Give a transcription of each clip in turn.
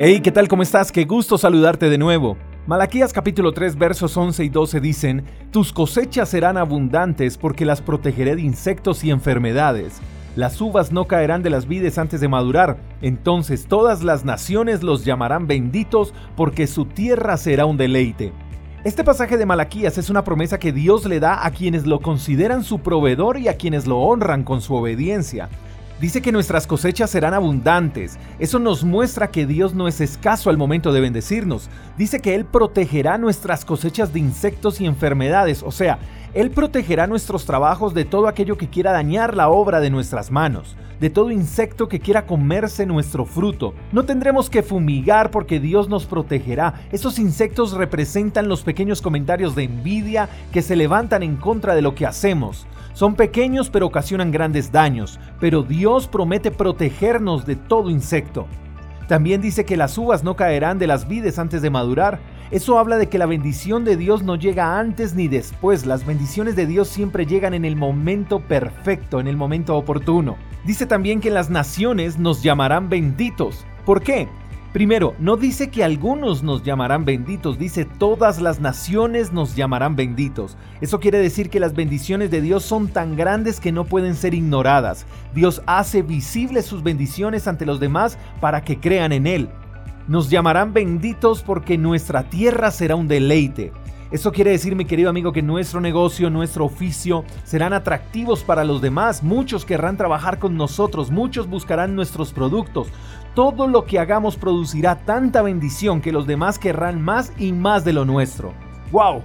Hey, ¿qué tal? ¿Cómo estás? Qué gusto saludarte de nuevo. Malaquías capítulo 3 versos 11 y 12 dicen, Tus cosechas serán abundantes porque las protegeré de insectos y enfermedades. Las uvas no caerán de las vides antes de madurar, entonces todas las naciones los llamarán benditos porque su tierra será un deleite. Este pasaje de Malaquías es una promesa que Dios le da a quienes lo consideran su proveedor y a quienes lo honran con su obediencia. Dice que nuestras cosechas serán abundantes. Eso nos muestra que Dios no es escaso al momento de bendecirnos. Dice que Él protegerá nuestras cosechas de insectos y enfermedades. O sea, Él protegerá nuestros trabajos de todo aquello que quiera dañar la obra de nuestras manos, de todo insecto que quiera comerse nuestro fruto. No tendremos que fumigar porque Dios nos protegerá. Esos insectos representan los pequeños comentarios de envidia que se levantan en contra de lo que hacemos. Son pequeños pero ocasionan grandes daños, pero Dios promete protegernos de todo insecto. También dice que las uvas no caerán de las vides antes de madurar. Eso habla de que la bendición de Dios no llega antes ni después. Las bendiciones de Dios siempre llegan en el momento perfecto, en el momento oportuno. Dice también que las naciones nos llamarán benditos. ¿Por qué? Primero, no dice que algunos nos llamarán benditos, dice todas las naciones nos llamarán benditos. Eso quiere decir que las bendiciones de Dios son tan grandes que no pueden ser ignoradas. Dios hace visibles sus bendiciones ante los demás para que crean en Él. Nos llamarán benditos porque nuestra tierra será un deleite. Eso quiere decir, mi querido amigo, que nuestro negocio, nuestro oficio serán atractivos para los demás. Muchos querrán trabajar con nosotros, muchos buscarán nuestros productos. Todo lo que hagamos producirá tanta bendición que los demás querrán más y más de lo nuestro. ¡Wow!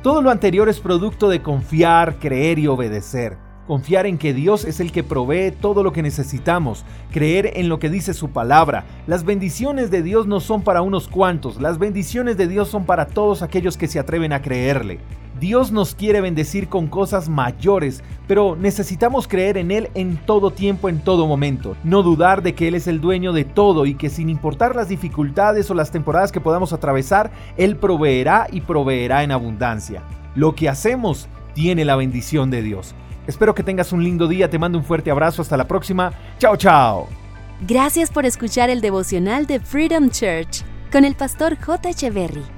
Todo lo anterior es producto de confiar, creer y obedecer. Confiar en que Dios es el que provee todo lo que necesitamos, creer en lo que dice su palabra. Las bendiciones de Dios no son para unos cuantos, las bendiciones de Dios son para todos aquellos que se atreven a creerle. Dios nos quiere bendecir con cosas mayores, pero necesitamos creer en Él en todo tiempo, en todo momento. No dudar de que Él es el dueño de todo y que sin importar las dificultades o las temporadas que podamos atravesar, Él proveerá y proveerá en abundancia. Lo que hacemos tiene la bendición de Dios. Espero que tengas un lindo día, te mando un fuerte abrazo, hasta la próxima. Chao, chao. Gracias por escuchar el devocional de Freedom Church con el pastor J. Echeverry.